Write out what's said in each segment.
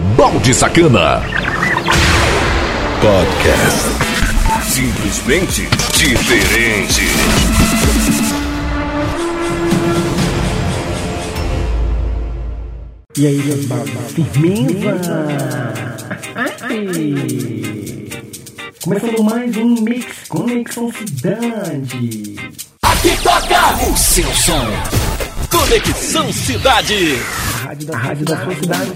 Balde Sacana. Podcast. Simplesmente diferente. E aí, meus firmeza? Começando mais um Mix Conexão Cidade. Aqui toca o seu som. Conexão Cidade. A da, rádio da sua cidade.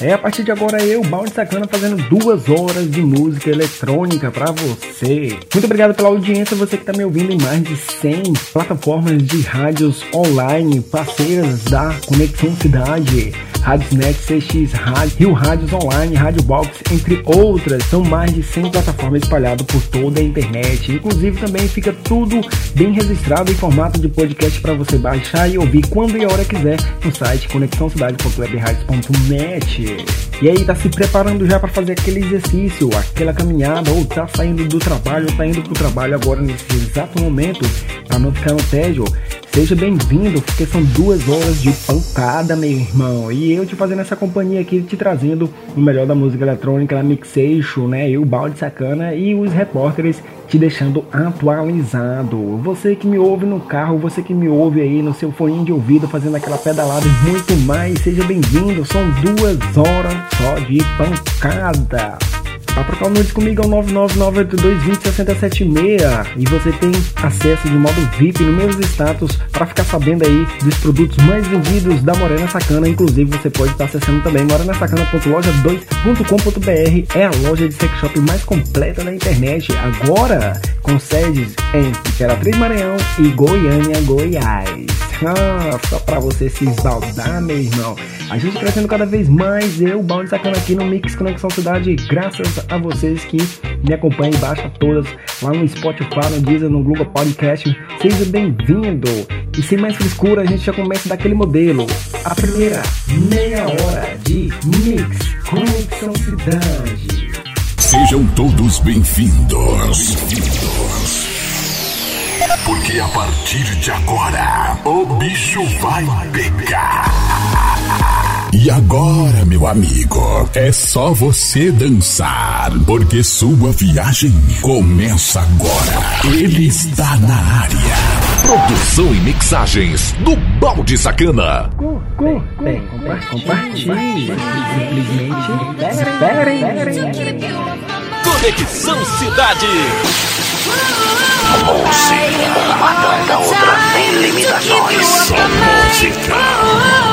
É, a partir de agora eu, Balde Sacana, fazendo duas horas de música eletrônica pra você. Muito obrigado pela audiência, você que tá me ouvindo em mais de 100 plataformas de rádios online, parceiras da Conexão Cidade. Rádios Net, CX Rádio, Rio Rádios Online, Rádio Box, entre outras. São mais de 100 plataformas espalhadas por toda a internet. Inclusive também fica tudo bem registrado em formato de podcast para você baixar e ouvir quando e hora quiser no site conexãocidade.webradios.net. E aí, tá se preparando já para fazer aquele exercício, aquela caminhada, ou tá saindo do trabalho, ou tá indo pro trabalho agora nesse exato momento, para não ficar no tédio? Seja bem-vindo, porque são duas horas de pancada, meu irmão. E eu te fazendo essa companhia aqui, te trazendo o melhor da música eletrônica, a Mixation, né? E o Balde Sacana e os repórteres te deixando atualizado. Você que me ouve no carro, você que me ouve aí no seu fone de ouvido, fazendo aquela pedalada e muito mais, seja bem-vindo. São duas horas só de pancada. Para trocar o nudes comigo é o 99982206076 e você tem acesso de modo VIP nos meus status para ficar sabendo aí dos produtos mais vendidos da Morena Sacana. Inclusive você pode estar acessando também morenasacana.loja2.com.br é a loja de sex shop mais completa da internet. Agora com sedes em Imperatriz Maranhão e Goiânia, Goiás. Ah, só para você se esbaldar, meu irmão. A gente crescendo cada vez mais, eu, Balde Sacana aqui no Mix Conexão Cidade, graças a vocês que me acompanham e baixam todas lá no Spotify, no Deezer, no Google Podcast. Seja bem-vindo! E sem mais frescura, a gente já começa daquele modelo. A primeira meia hora de Mix Conexão Cidade. Sejam todos bem-vindos. Bem-vindos. Porque a partir de agora, o bicho vai pegar. E agora, meu amigo, é só você dançar, porque sua viagem começa agora. Ele está na área. Produção e mixagens do Balde Sacana. Bem, compartilhe. Simplesmente esperem. Conexão Cidade. Música, matando a outra sem limitações. Só música.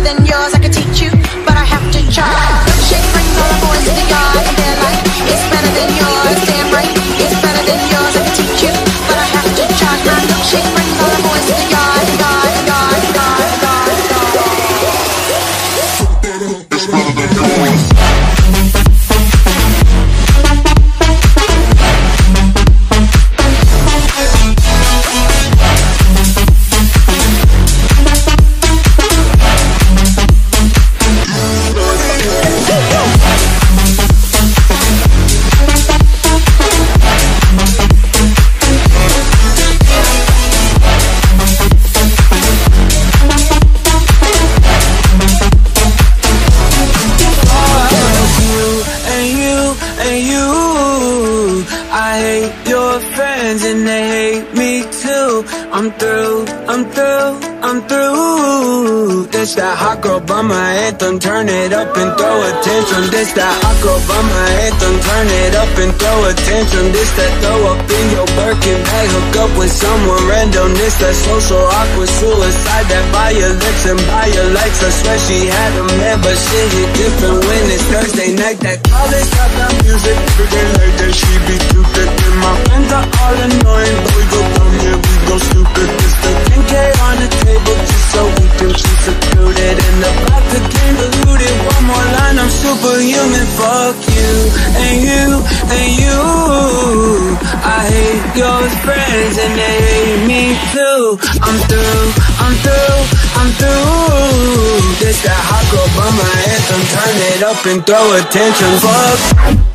better than yours I could teach you, but I have to try. tantrum, this that I go by my anthem Turn it up and throw a tantrum, this that throw social awkward suicide That violence and by your likes. I swear she had a man But shit hit different when it's Thursday night. That college got that music Freaking like that. She be too good And my friends are all annoying. But we go dumb, yeah, we go stupid. Just the 10K on the table Just so we can be secluded. And the vodka came diluted. One more line, I'm superhuman. Fuck you, and you, and you I hate your friends and they hate me too. I'm through, I'm through, I'm through. This that hot girl by my anthem Turn it up and throw attention. Fuck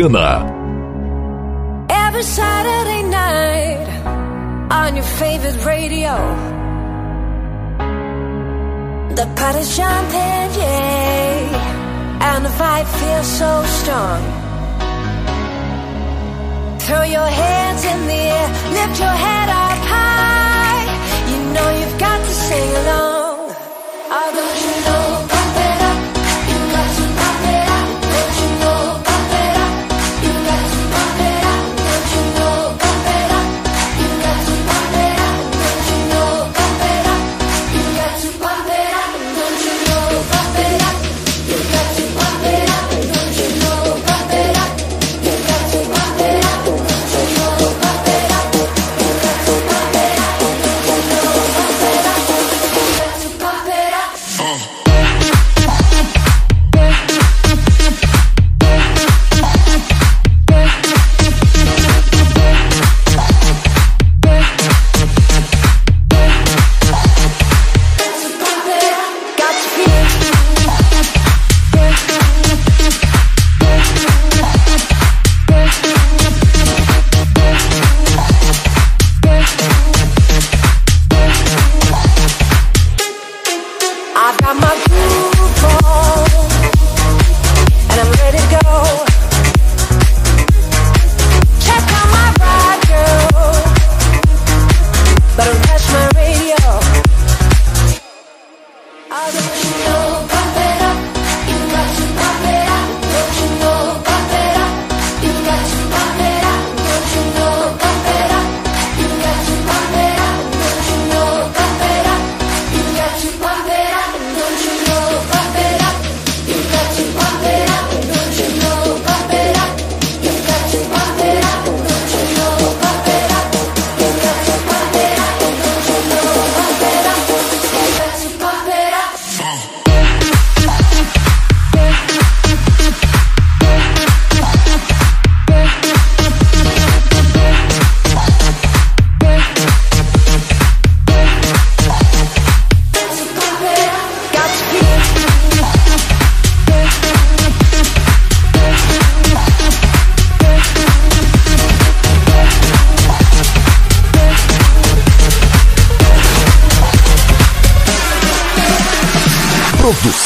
Americana.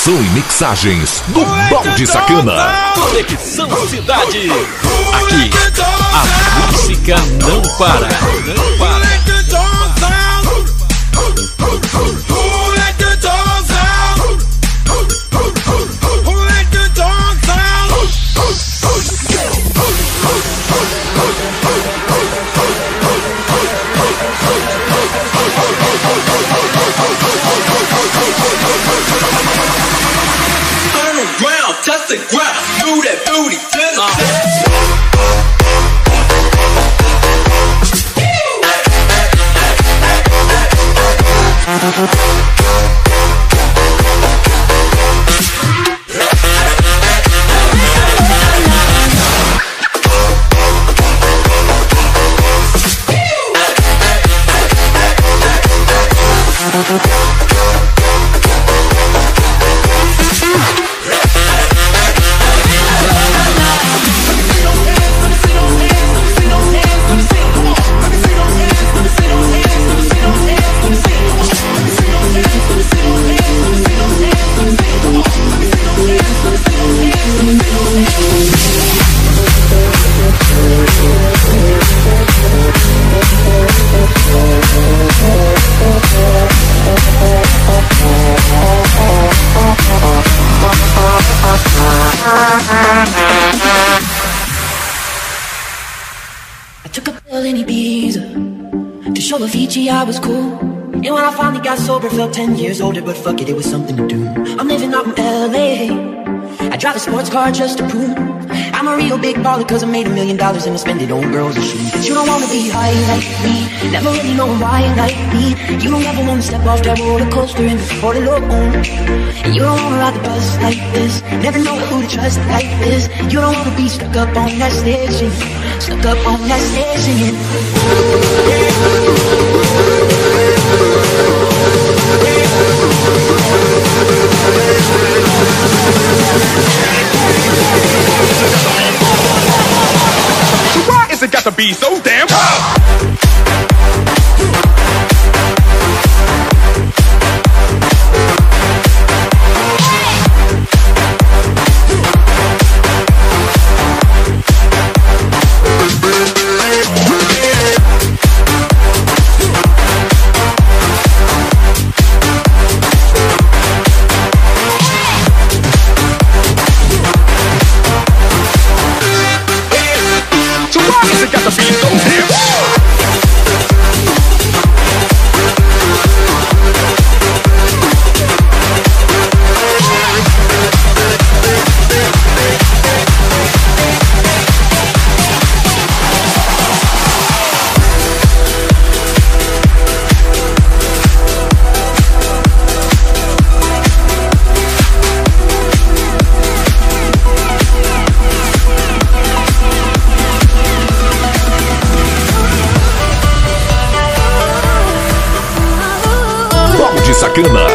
Produção e mixagens do Balde Sacana. Conexão Cidade. Aqui, a música não para. Não para. I was cool. And when I finally got sober, felt 10 years older, but fuck it, it was something to do. I'm living out in LA. I drive a sports car just to prove I'm a real big baller cause I made a million dollars and I spend it on girls and shoes. You don't wanna be high like me, never really know why like me. You don't ever wanna step off that roller coaster and fall alone. And you don't wanna ride the bus like this, never know who to trust like this. You don't wanna be stuck up on that stage, stuck up on that stage. Singing. Why is it got to be so damn tough? Balde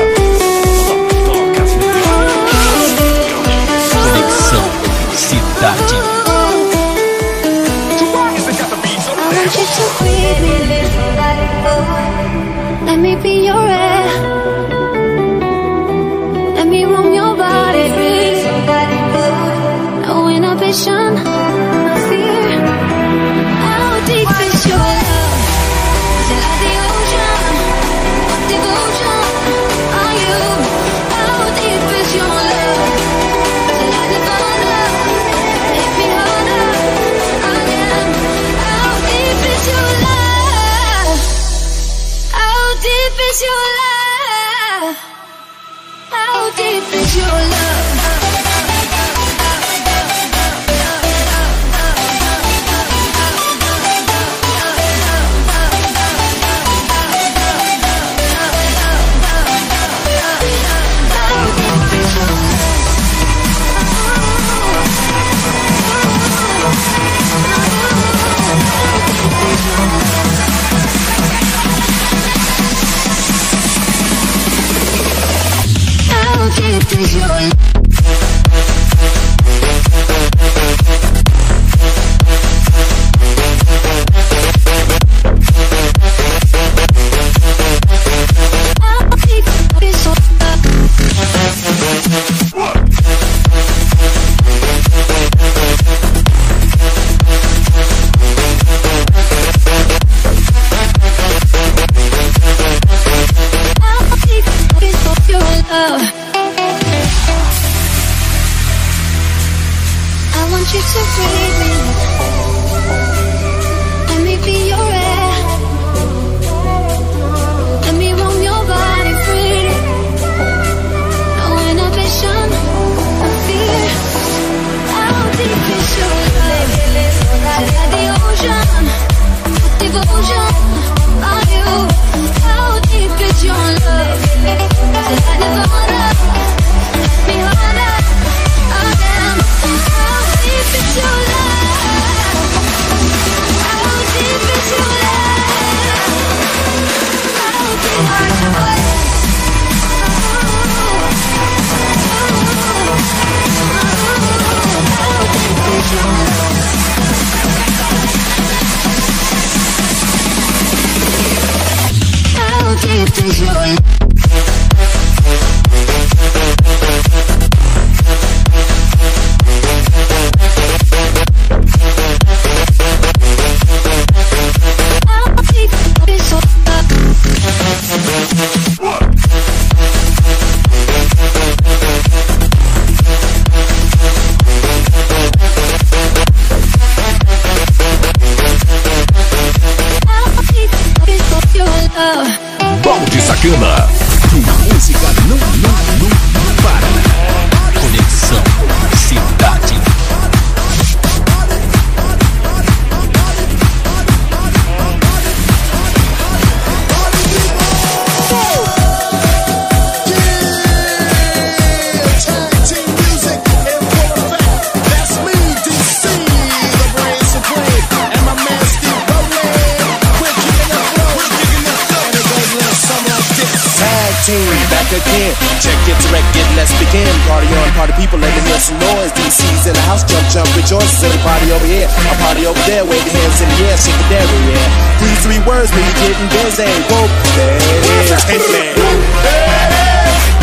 let's begin. Party on, party people, let me hear some noise. DC's in the house, jump, jump, rejoice. The party over here, a party over there. Wave your hands in the air, shake it there, yeah. These three words when you getting busy. Whoa, there it is. Hey, man.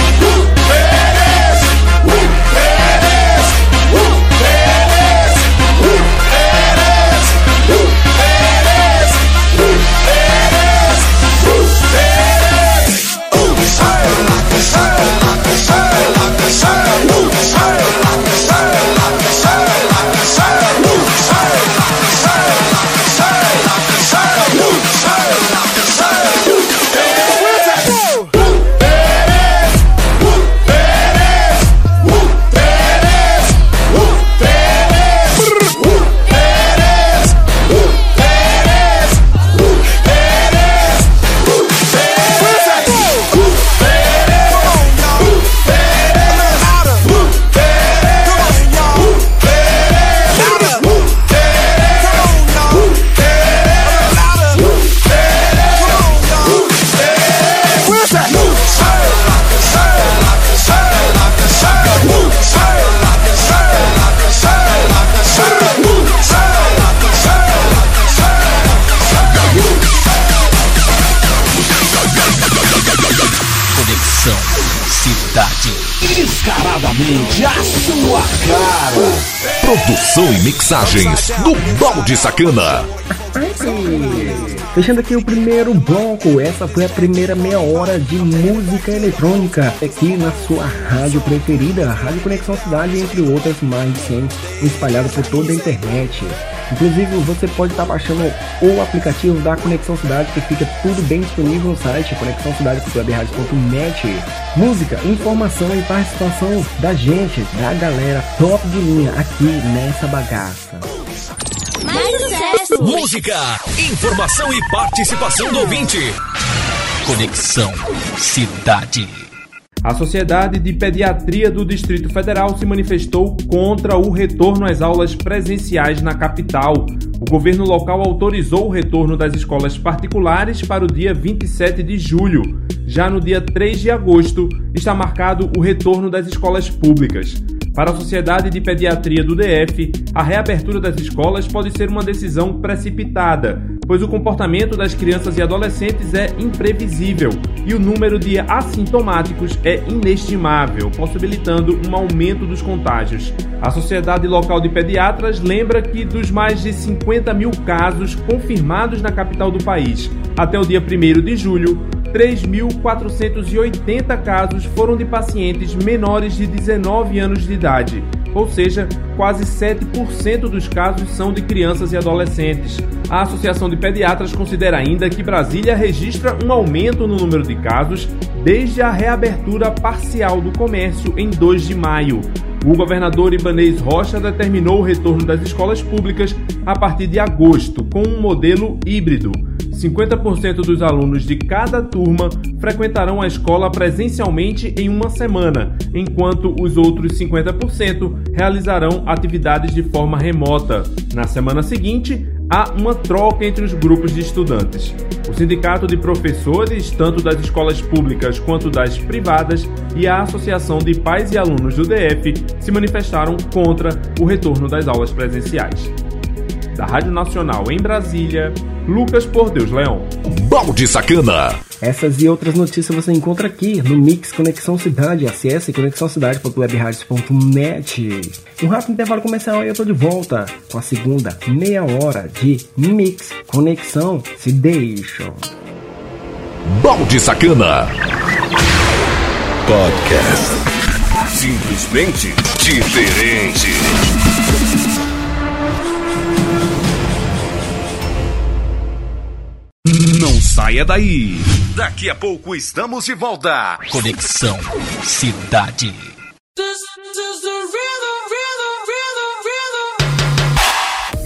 Produção e mixagens do Balde Sacana. Fechando aqui o primeiro bloco, essa foi a primeira meia hora de música eletrônica aqui na sua rádio preferida, Rádio Conexão Cidade, entre outras mais de 100 espalhadas por toda a internet. Inclusive, você pode estar baixando o aplicativo da Conexão Cidade, que fica tudo bem disponível no site conexãocidade.webradio.net. Música, informação e participação da gente, da galera top de linha aqui nessa bagaça. Mais sucesso! Música, informação e participação do ouvinte. Conexão Cidade. A Sociedade de Pediatria do Distrito Federal se manifestou contra o retorno às aulas presenciais na capital. O governo local autorizou o retorno das escolas particulares para o dia 27 de julho. Já no dia 3 de agosto está marcado o retorno das escolas públicas. Para a Sociedade de Pediatria do DF, a reabertura das escolas pode ser uma decisão precipitada, pois o comportamento das crianças e adolescentes é imprevisível e o número de assintomáticos é inestimável, possibilitando um aumento dos contágios. A Sociedade Local de Pediatras lembra que dos mais de 50 mil casos confirmados na capital do país até o dia 1 de julho, 3.480 casos foram de pacientes menores de 19 anos de idade, ou seja, quase 7% dos casos são de crianças e adolescentes. A Associação de Pediatras considera ainda que Brasília registra um aumento no número de casos desde a reabertura parcial do comércio em 2 de maio. O governador Ibanez Rocha determinou o retorno das escolas públicas a partir de agosto, com um modelo híbrido. 50% dos alunos de cada turma frequentarão a escola presencialmente em uma semana, enquanto os outros 50% realizarão atividades de forma remota. Na semana seguinte, há uma troca entre os grupos de estudantes. O Sindicato de Professores, tanto das escolas públicas quanto das privadas, e a Associação de Pais e Alunos do DF se manifestaram contra o retorno das aulas presenciais. Da Rádio Nacional em Brasília, Lucas Por Deus Leão. Balde Sacana. Essas e outras notícias você encontra aqui no Mix Conexão Cidade. Acesse conexãocidade.webradios.net. Um rápido intervalo comercial e eu tô de volta com a segunda meia hora de Mix Conexão Cidade. Balde Sacana. Podcast. Simplesmente diferente. Saia daí. Daqui a pouco estamos de volta. Conexão Cidade.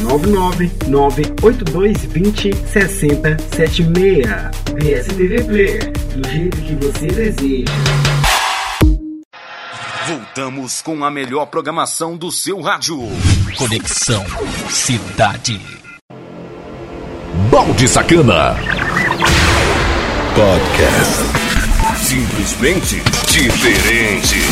9998220 6076. VSTV Player, do jeito que você deseja. Voltamos com a melhor programação do seu rádio. Conexão Cidade. Balde Sacana. Podcast. Simplesmente diferente.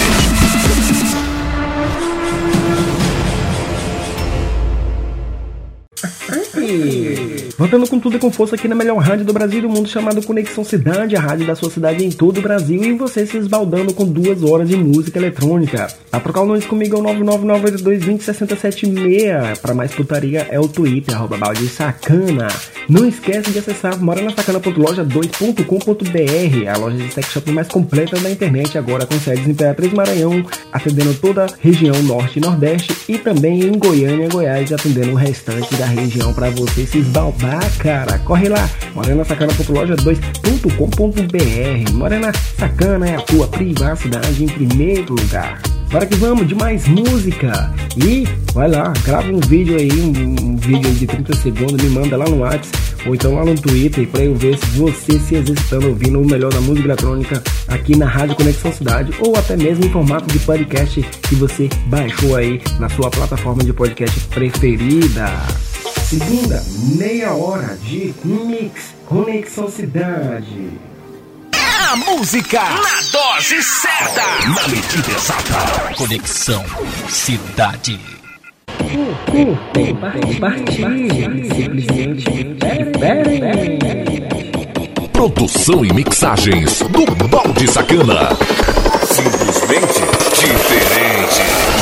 Happy. Voltando com tudo e com força aqui na melhor rádio do Brasil e do mundo, chamado Conexão Cidade, a rádio da sua cidade em todo o Brasil, e você se esbaldando com duas horas de música eletrônica. Pra trocar o nome comigo é o 99982206076. Pra mais putaria é o Twitter, arroba balde sacana. Não esquece de acessar moranasacana.loja2.com.br, a loja de sex shop mais completa da internet, agora com sedes em Imperatriz Maranhão, atendendo toda a região norte e nordeste, e também em Goiânia, Goiás, atendendo o restante da região pra você se esbaldar, cara. Corre lá, moranasacana.loja2.com.br. Morena Sacana é a tua privacidade em primeiro lugar. Bora que vamos, de mais música. E vai lá, grava um vídeo aí, um, um vídeo de 30 segundos, me manda lá no WhatsApp ou então lá no Twitter para eu ver se você se exercitando ouvindo o melhor da música eletrônica aqui na Rádio Conexão Cidade ou até mesmo em formato de podcast que você baixou aí na sua plataforma de podcast preferida. Segunda meia hora de mix Conexão Cidade. A música na dose certa, na medida exata. Conexão Cidade. Produção e mixagens do Balde Sacana. Simplesmente diferente.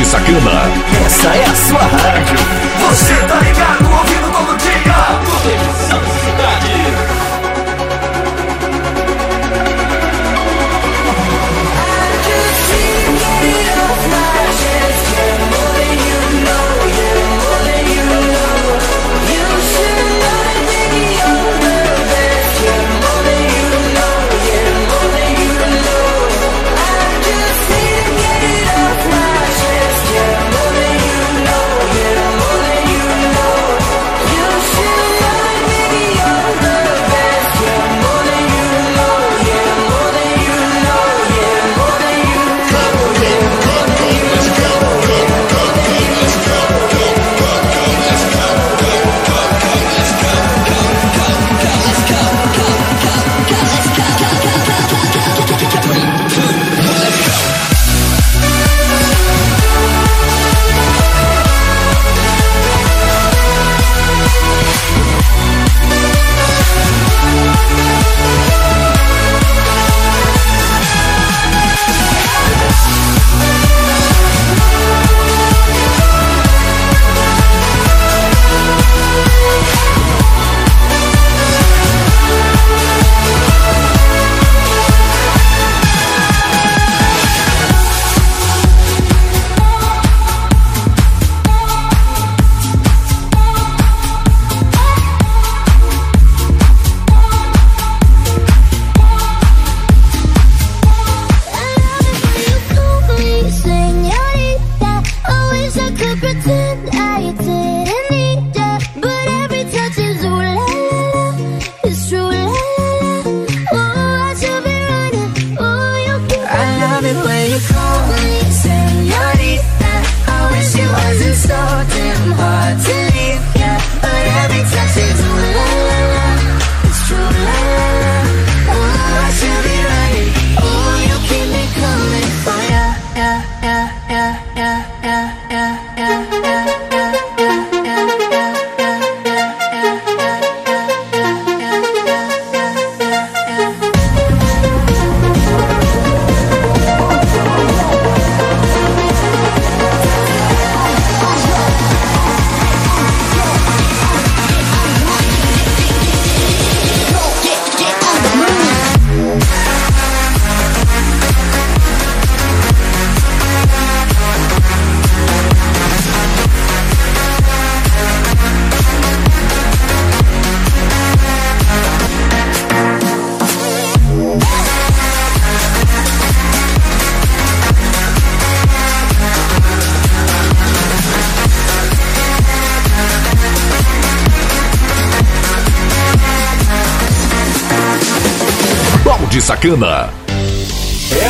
de Sacana. Essa é a sua rádio. Você tá ligado?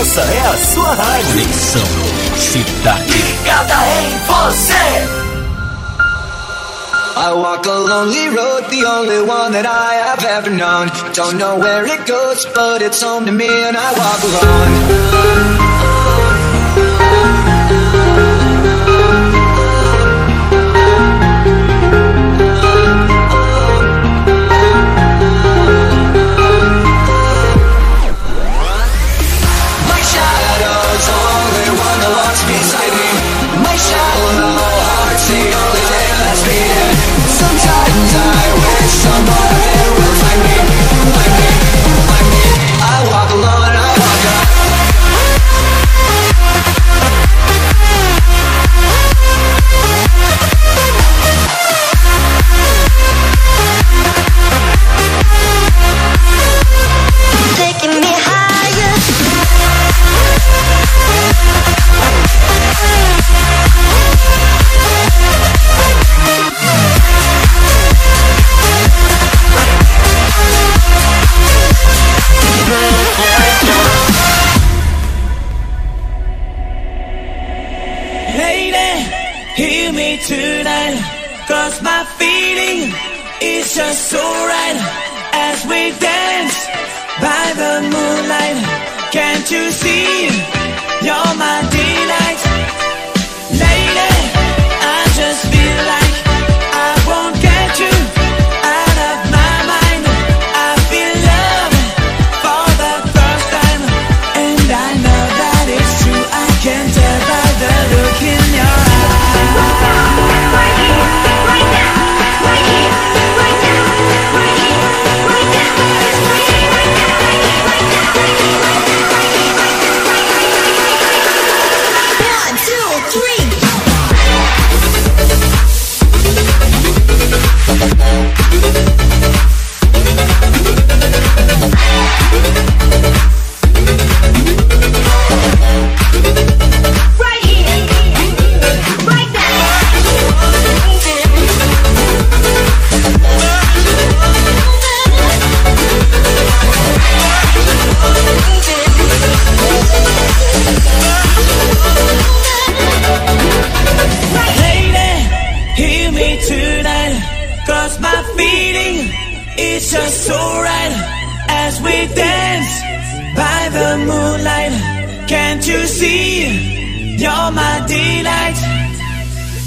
Essa é a sua rádio. Cidade. Ligada em você. I walk a lonely road, the only one that I have ever known. Don't know where it goes, but it's home to me and I walk alone. times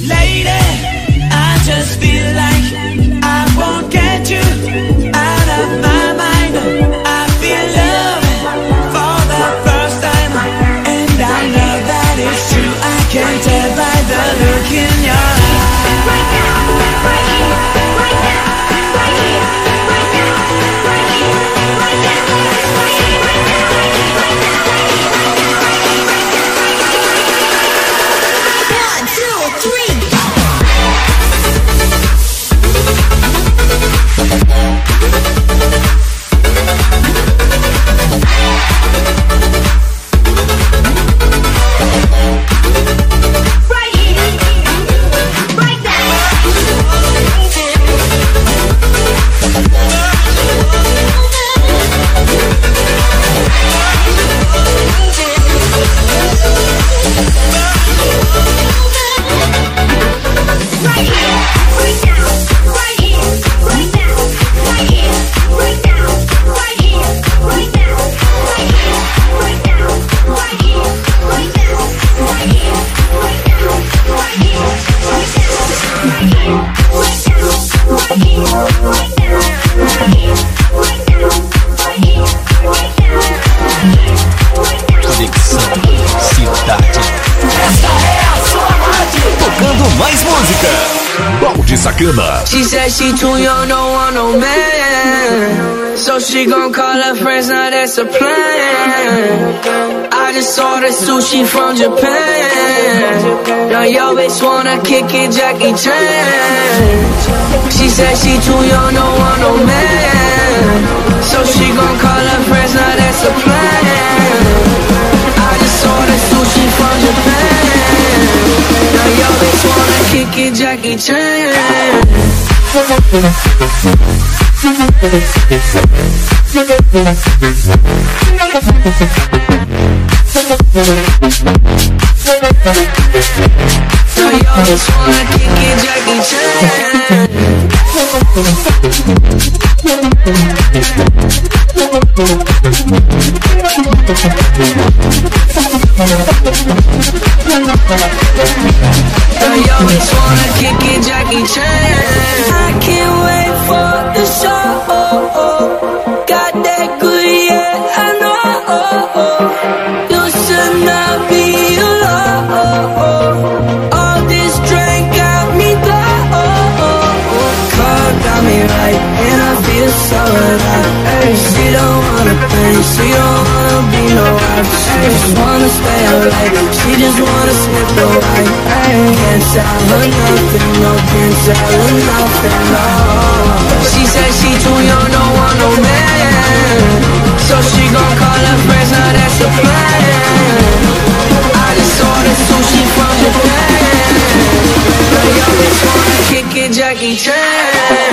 Lady, I just Sacana. She said she too young, don't want no man. So she gon' call her friends, now that's a plan. I just saw ordered sushi from Japan. Now yo bitch wanna kick it, Jackie Chan. She said she too young, don't want no man. So she gon' call her friends, now that's a plan. I just saw ordered sushi from Japan. Now yo wanna kick Jackie Chan. Wanna kick Jackie Chan. Yo wanna kick it, Jackie Chan. I can't wait for the show. She don't wanna pay, she don't wanna be no wife. She just wanna stay alive, she just wanna slip. Hey, can't tell her nothing, no, can't tell her nothing, no. She said she too young, don't want no man. So she gon' call her friends, now that's the plan. I just ordered sushi from Japan. Now yo bitch wanna kick it, Jackie Chan.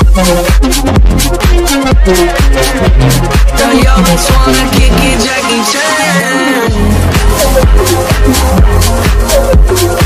You just wanna kick it, Jackie Chan.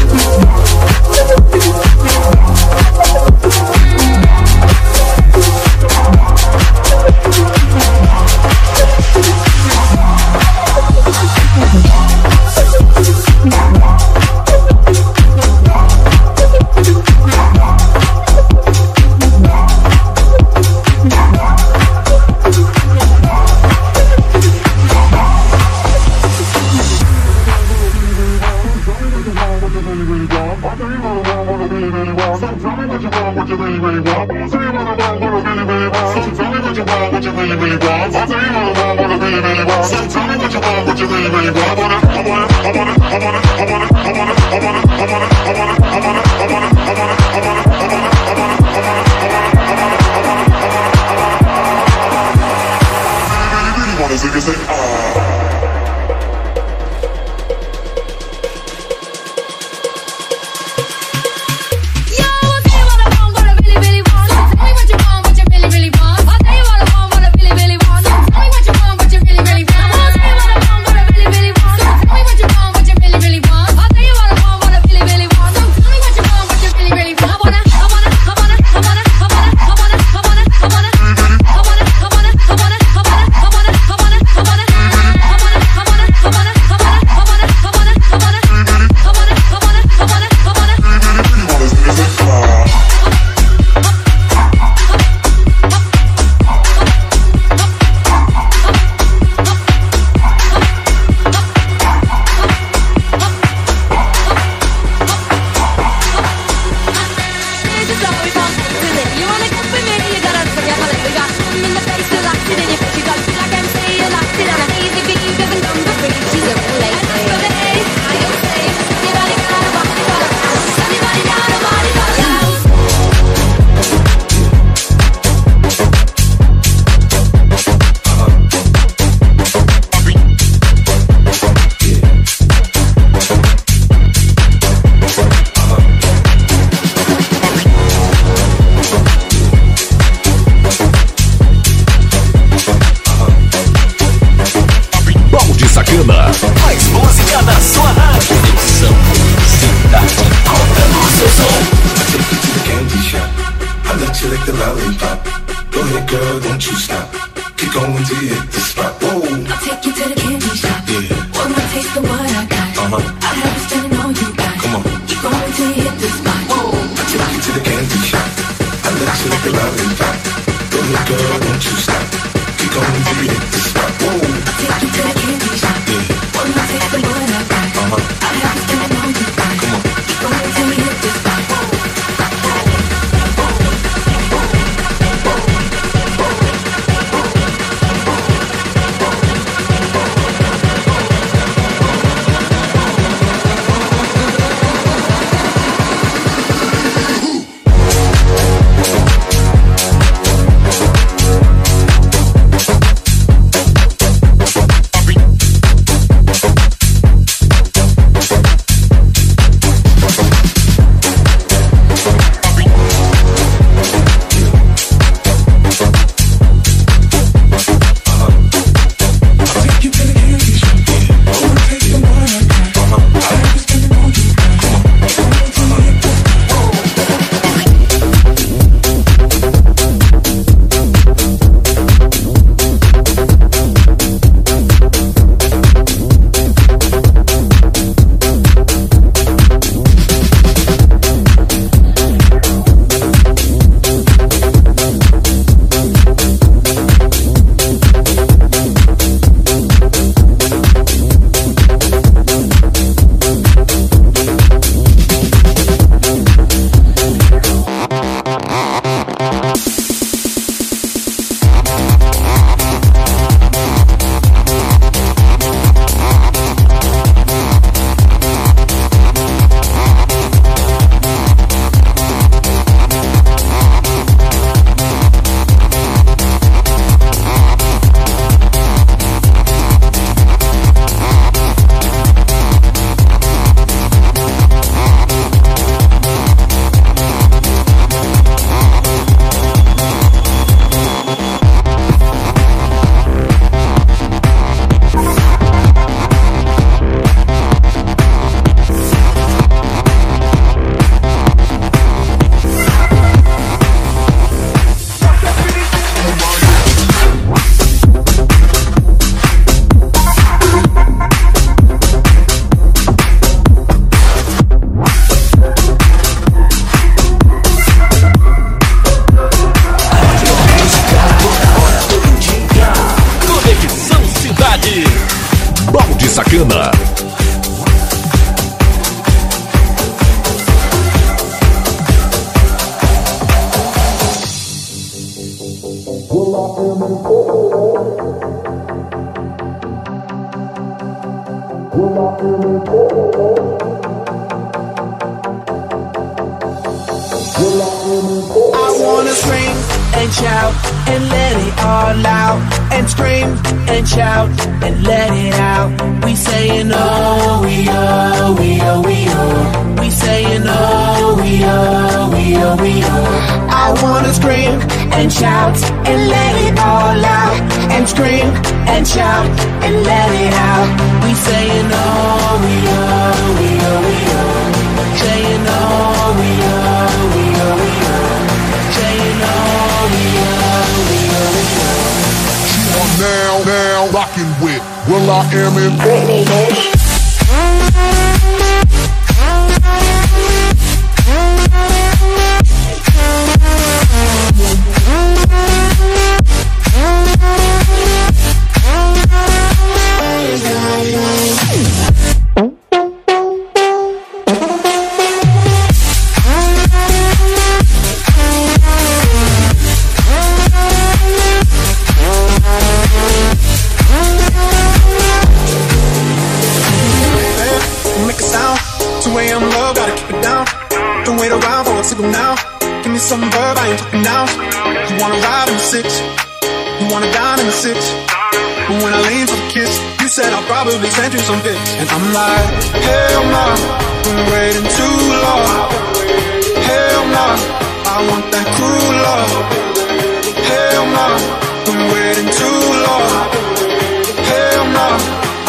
Some verb, I ain't talking now. You wanna ride in the six, you wanna dine in the six. But when I lean for the kiss, you said I'll probably send you some pics. And I'm like, hell no, been waiting too long. Hell no, I want that cruel love. Hell no, been waiting too long. Hell no,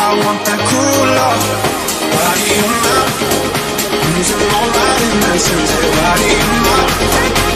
I want that cruel love. Body on my, losing all my innocence. Body on my,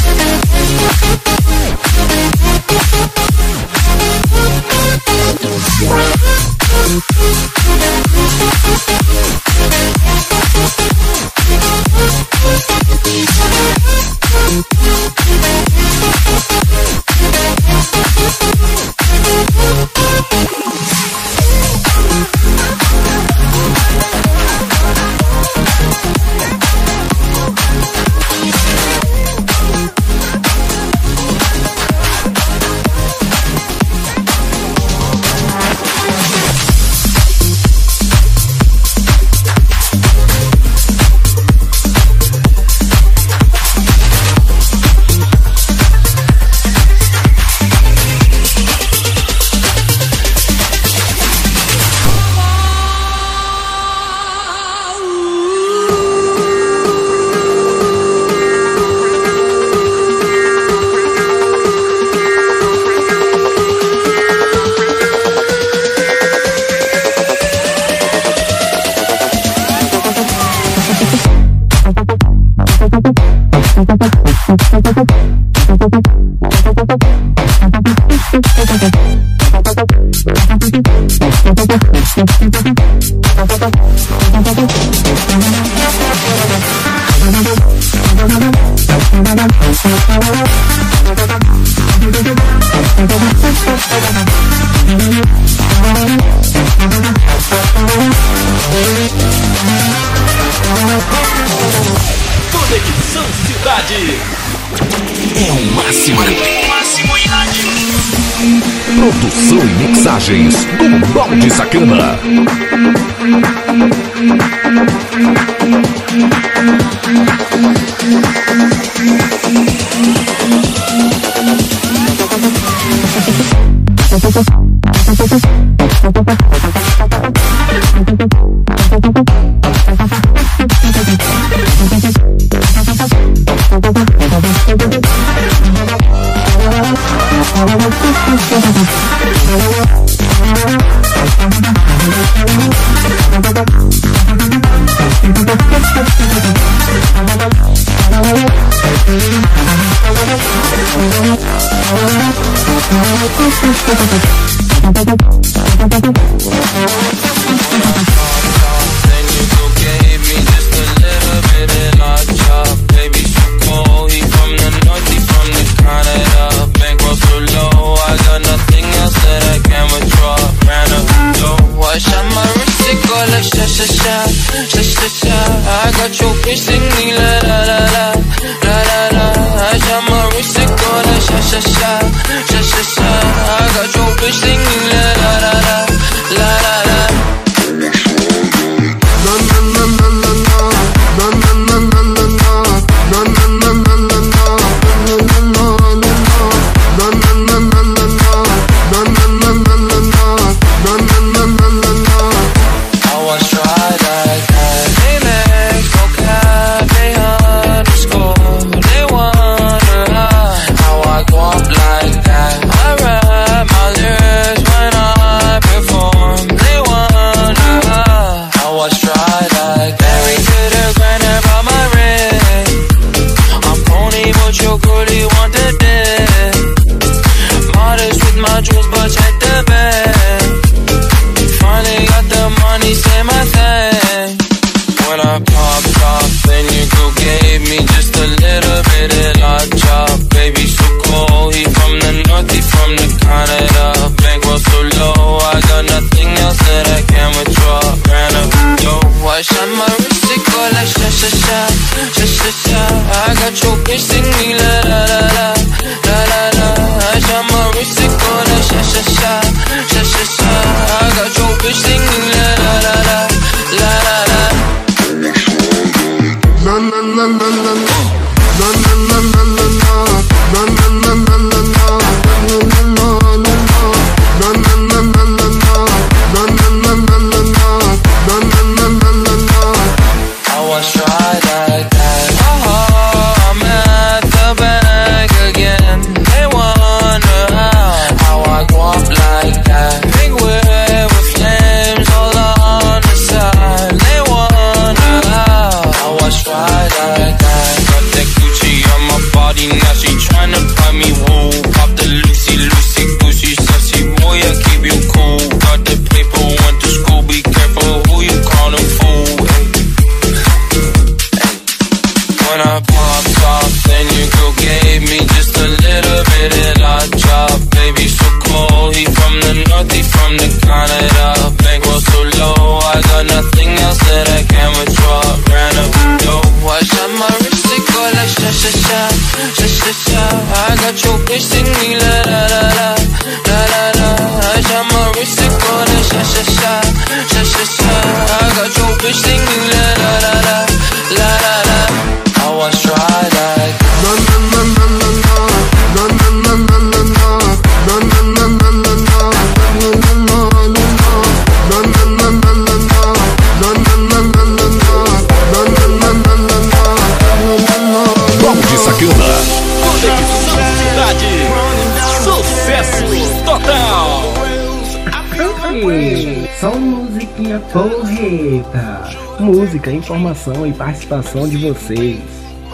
informação e participação de vocês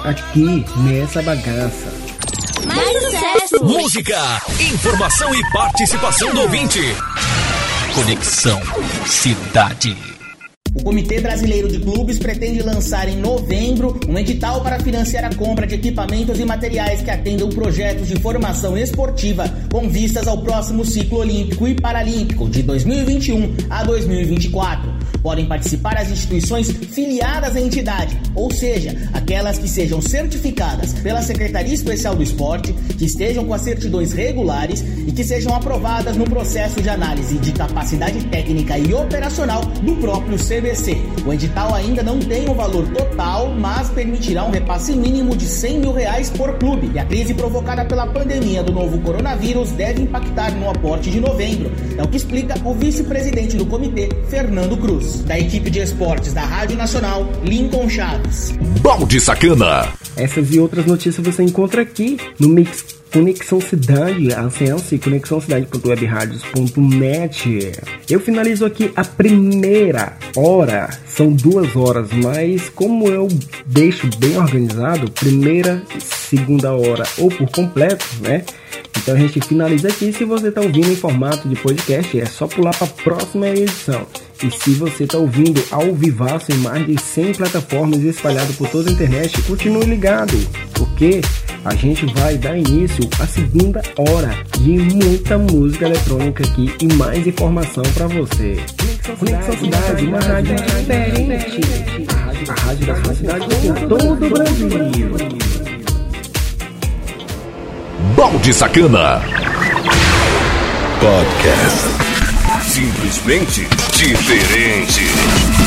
aqui nessa bagaça. Mais sucesso! Música, informação e participação do ouvinte. Conexão Cidade. O Comitê Brasileiro de Clubes pretende lançar em novembro um edital para financiar a compra de equipamentos e materiais que atendam projetos de formação esportiva com vistas ao próximo ciclo olímpico e paralímpico de 2021 a 2024. Podem participar as instituições filiadas à entidade, ou seja, aquelas que sejam certificadas pela Secretaria Especial do Esporte, que estejam com as certidões regulares e que sejam aprovadas no processo de análise de capacidade técnica e operacional do próprio CBC. O edital ainda não tem o um valor total, mas permitirá um repasse mínimo de 100 mil reais por clube. E a crise provocada pela pandemia do novo coronavírus deve impactar no aporte de novembro, é o que explica o vice-presidente do comitê, Fernando Cruz. Da equipe de esportes da Rádio Nacional, Lincoln Chaves. Balde Sacana. Essas e outras notícias você encontra aqui no Mix Conexão Cidade, acesse conexãocidade.webradios.net. Eu finalizo aqui a primeira hora, são duas horas, mas como eu deixo bem organizado, primeira e segunda hora ou por completo, né? Então a gente finaliza aqui. Se você está ouvindo em formato de podcast, é só pular para a próxima edição. E se você está ouvindo ao vivaço em mais de 100 plataformas espalhadas por toda a internet, continue ligado, porque a gente vai dar início à segunda hora de muita música eletrônica aqui e mais informação para você. Conexão Cidade, uma rádio diferente. A rádio da sua cidade em todo o Brasil. Balde Sacana. Podcast. Simplesmente diferente.